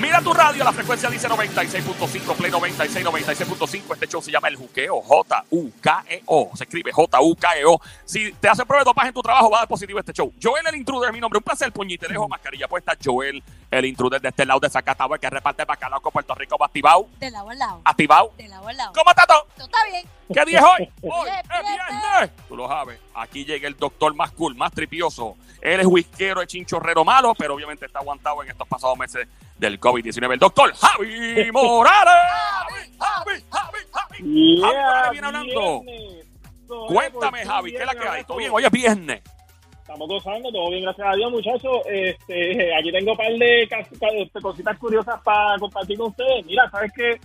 Mira tu radio, la frecuencia dice 96.5, Play 96, 96.5. Este show se llama El Juqueo, J-U-K-E-O. Se escribe J-U-K-E-O. Si te hace prueba de dopaje en tu trabajo, va a dar positivo este show. Joel el Intruder mi nombre. Un placer, puñite. Dejo mascarilla puesta. Joel el Intruder de este lado de Zacatau, que reparte bacalao con Puerto Rico. ¿Activado? De lado a lado. ¿Activado? De lado a lado. ¿Cómo está todo? Todo está bien. ¿Qué día es hoy? Hoy Es es viernes. Tú lo sabes. Aquí llega el doctor más cool, más tripioso. Él es whiskero, es chinchorrero malo, pero obviamente está aguantado en estos pasados meses del COVID-19. El doctor Javi Morales. Javi, Javi, Javi, Javi. Javi Morales viene hablando. viernes. Cuéntame, Javi, ¿qué es la que hay? ¿Todo bien? Hoy es viernes. Estamos gozando, todo bien, gracias a Dios, muchachos. Este, aquí tengo un par de este, cositas curiosas para compartir con ustedes. Mira, ¿sabes qué?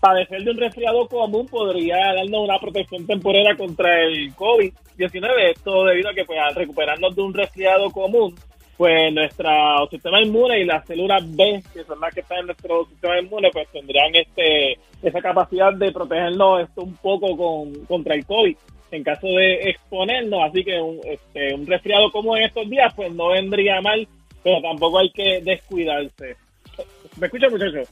Padecer de un resfriado común podría darnos una protección temporal contra el COVID-19. Esto debido a que, pues, al recuperarnos de un resfriado común, pues nuestro sistema inmune y las células B, que son las que están en nuestro sistema inmune, pues tendrían este esa capacidad de protegernos esto un poco con, contra el COVID en caso de exponernos. Así que un, este, un resfriado como en estos días, pues no vendría mal, pero tampoco hay que descuidarse. ¿Me escuchan, muchachos?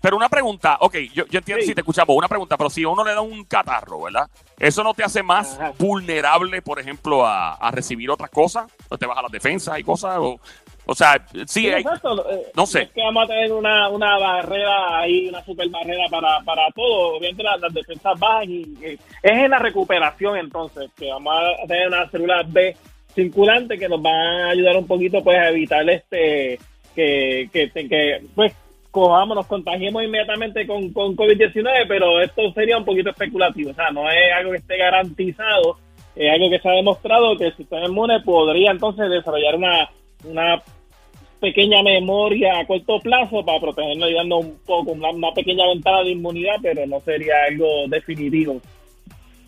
Pero una pregunta, ok, yo, yo entiendo Sí. si te escuchamos, una pregunta, pero si a uno le da un catarro, ¿verdad? ¿Eso no te hace más Ajá. vulnerable, por ejemplo, a, a recibir otras cosas? ¿O te baja las defensas y cosas? O, o sea, sí, hay-. Eh, no sé. Es que vamos a tener una, una barrera ahí, una super barrera para, para todo. Obviamente las, las defensas bajan y, y es en la recuperación entonces que vamos a tener una célula B circulante que nos va a ayudar un poquito pues a evitar este que, que, que pues cojamos, nos contagiemos inmediatamente con, con COVID-19, pero esto sería un poquito especulativo, o sea, no es algo que esté garantizado, es algo que se ha demostrado que el sistema inmune podría entonces desarrollar una, una pequeña memoria a corto plazo para protegernos y darnos un poco, una, una pequeña ventana de inmunidad, pero no sería algo definitivo.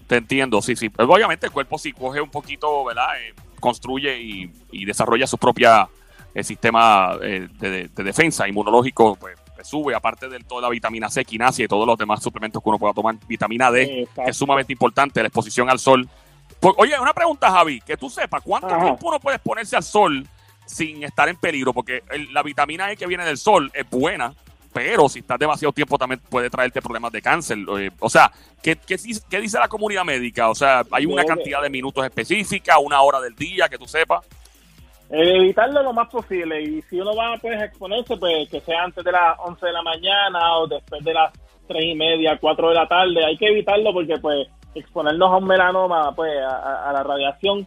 te entiendo, sí, sí. Pero obviamente el cuerpo si coge un poquito, ¿verdad? Eh, construye y, y desarrolla su propia eh, sistema eh, de, de defensa inmunológico, pues, pues, sube, aparte de toda la vitamina C, quinasia y todos los demás suplementos que uno pueda tomar, vitamina D, Exacto. que es sumamente importante, la exposición al sol. Pues, oye, una pregunta, Javi, que tú sepas, ¿cuánto Ajá. tiempo uno puede exponerse al sol sin estar en peligro? Porque el- la vitamina E que viene del sol es buena, pero si estás demasiado tiempo también puede traerte problemas de cáncer. eh, o sea, ¿qué, qué, dice- qué dice la comunidad médica? O sea, ¿hay una cantidad de minutos específica, una hora del día que tú sepas? Eh, evitarlo lo más posible y si uno va pues, a exponerse, pues que sea antes de las 11 de la mañana o después de las 3 y media, 4 de la tarde. Hay que evitarlo porque pues exponernos a un melanoma, pues a la radiación,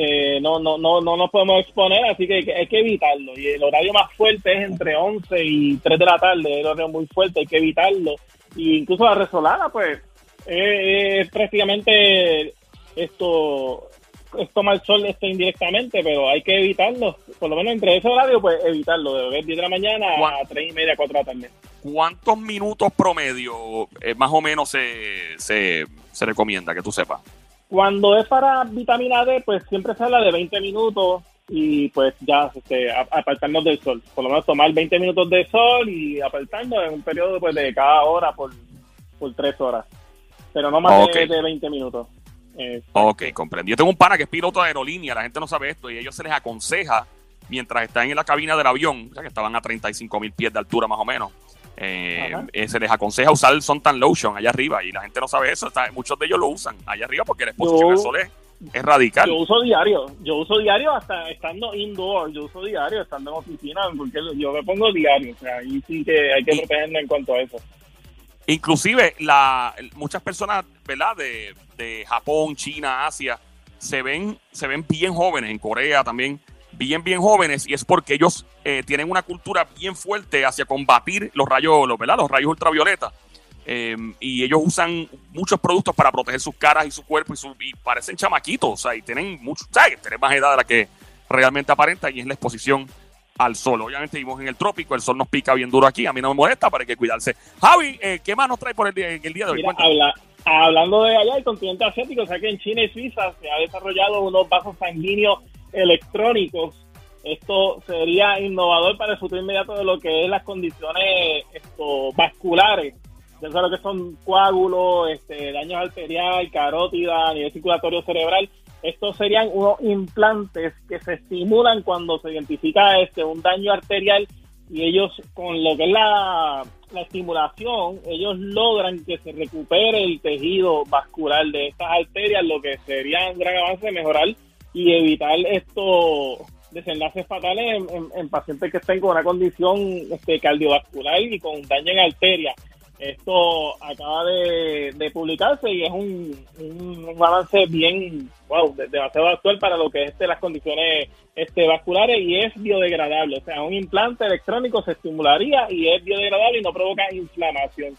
eh, no, no, no, no nos podemos exponer, así que hay, que hay que evitarlo. Y el horario más fuerte es entre 11 y 3 de la tarde, es el horario muy fuerte, hay que evitarlo. Y incluso la resolana, pues, eh, es prácticamente esto es tomar sol este indirectamente, pero hay que evitarlo. Por lo menos entre ese horario, pues evitarlo, de beber 10 de la mañana a 3 y media, 4 de la tarde. ¿Cuántos minutos promedio eh, más o menos se, se, se recomienda que tú sepas? Cuando es para vitamina D, pues siempre se habla de 20 minutos y pues ya este, apartarnos del sol. Por lo menos tomar 20 minutos de sol y apartarnos en un periodo pues, de cada hora por, por 3 horas. Pero no más de, de 20 minutos. Eh, Ok, comprendí. Yo tengo un pana que es piloto de aerolínea, la gente no sabe esto, y ellos se les aconseja, mientras están en la cabina del avión, o sea que estaban a 35 mil pies de altura más o menos, eh, eh, se les aconseja usar el Suntan Lotion allá arriba, y la gente no sabe eso, está- muchos de ellos lo usan allá arriba porque la exposición Yo- al sol es, es radical. Yo uso diario, yo uso diario hasta estando indoor, yo uso diario estando en oficina, porque yo me pongo diario, o sea, ahí sí que hay que Y- protegernos en cuanto a eso. Inclusive la, muchas personas, ¿verdad? De, de Japón, China, Asia, se ven, se ven bien jóvenes, en Corea también, bien, bien jóvenes, y es porque ellos eh, tienen una cultura bien fuerte hacia combatir los rayos, los, ¿verdad? Los rayos ultravioletas. Eh, y ellos usan muchos productos para proteger sus caras y su cuerpo y, su, y parecen chamaquitos, o sea, y tienen mucho, ¿sabes? Tienen más edad de la que realmente aparenta y es la exposición al sol. Obviamente vivimos en el trópico, el sol nos pica bien duro aquí, a mí no me molesta, pero hay que cuidarse. Javi, eh, ¿qué más nos trae por el día, en el día de hoy? Mira, habla, hablando de allá, el continente asiático, o sea que en China y Suiza se ha desarrollado unos vasos sanguíneos electrónicos. Esto sería innovador para el futuro inmediato de lo que es las condiciones esto, vasculares. Ya sabes lo que son coágulos, este, daños arterial, carótida, nivel circulatorio cerebral. estos serían unos implantes que se estimulan cuando se identifica este un daño arterial y ellos con lo que es la, la estimulación, ellos logran que se recupere el tejido vascular de estas arterias, lo que sería un gran avance mejorar y evitar estos desenlaces fatales en, pacientes que estén con una condición este, cardiovascular y con daño en arteria. Esto acaba de, publicarse y es un, un, avance bien, wow, demasiado actual para lo que es este, las condiciones este, vasculares y es biodegradable. O sea, un implante electrónico se estimularía y es biodegradable y no provoca inflamación.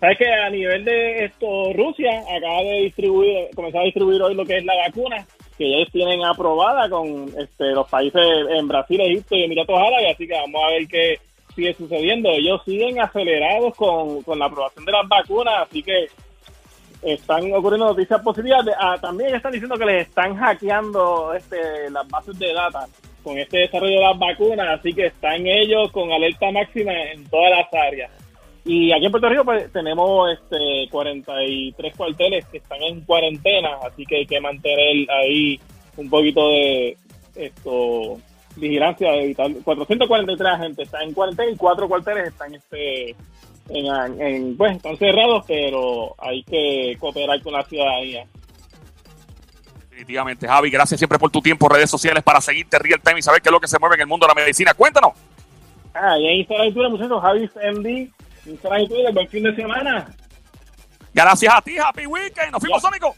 Sabes que a nivel de esto, Rusia acaba de distribuir, comenzar a distribuir hoy lo que es la vacuna que ellos tienen aprobada con este, los países en Brasil, Egipto y Emiratos Árabes, así que vamos a ver qué sigue sucediendo. Ellos siguen acelerados con, la aprobación de las vacunas, así que están ocurriendo noticias positivas. Ah, también están diciendo que les están hackeando este, las bases de datos con este desarrollo de las vacunas, así que están ellos con alerta máxima en todas las áreas. Y aquí en Puerto Rico pues, tenemos este 43 cuarteles que están en cuarentena, así que hay que mantener ahí un poquito de esto vigilancia de evitar 443 agentes están en cuarentena y cuatro cuarteles están este en, pues están cerrados pero hay que cooperar con la ciudadanía. Definitivamente Javi gracias siempre por tu tiempo redes sociales para seguirte real time y saber qué es lo que se mueve en el mundo de la medicina. Cuéntanos. Ah y en Instagram y Twitter muchachos Javi MD Y Twitter buen fin de semana gracias a ti Happy Weekend. Nos fuimos amigos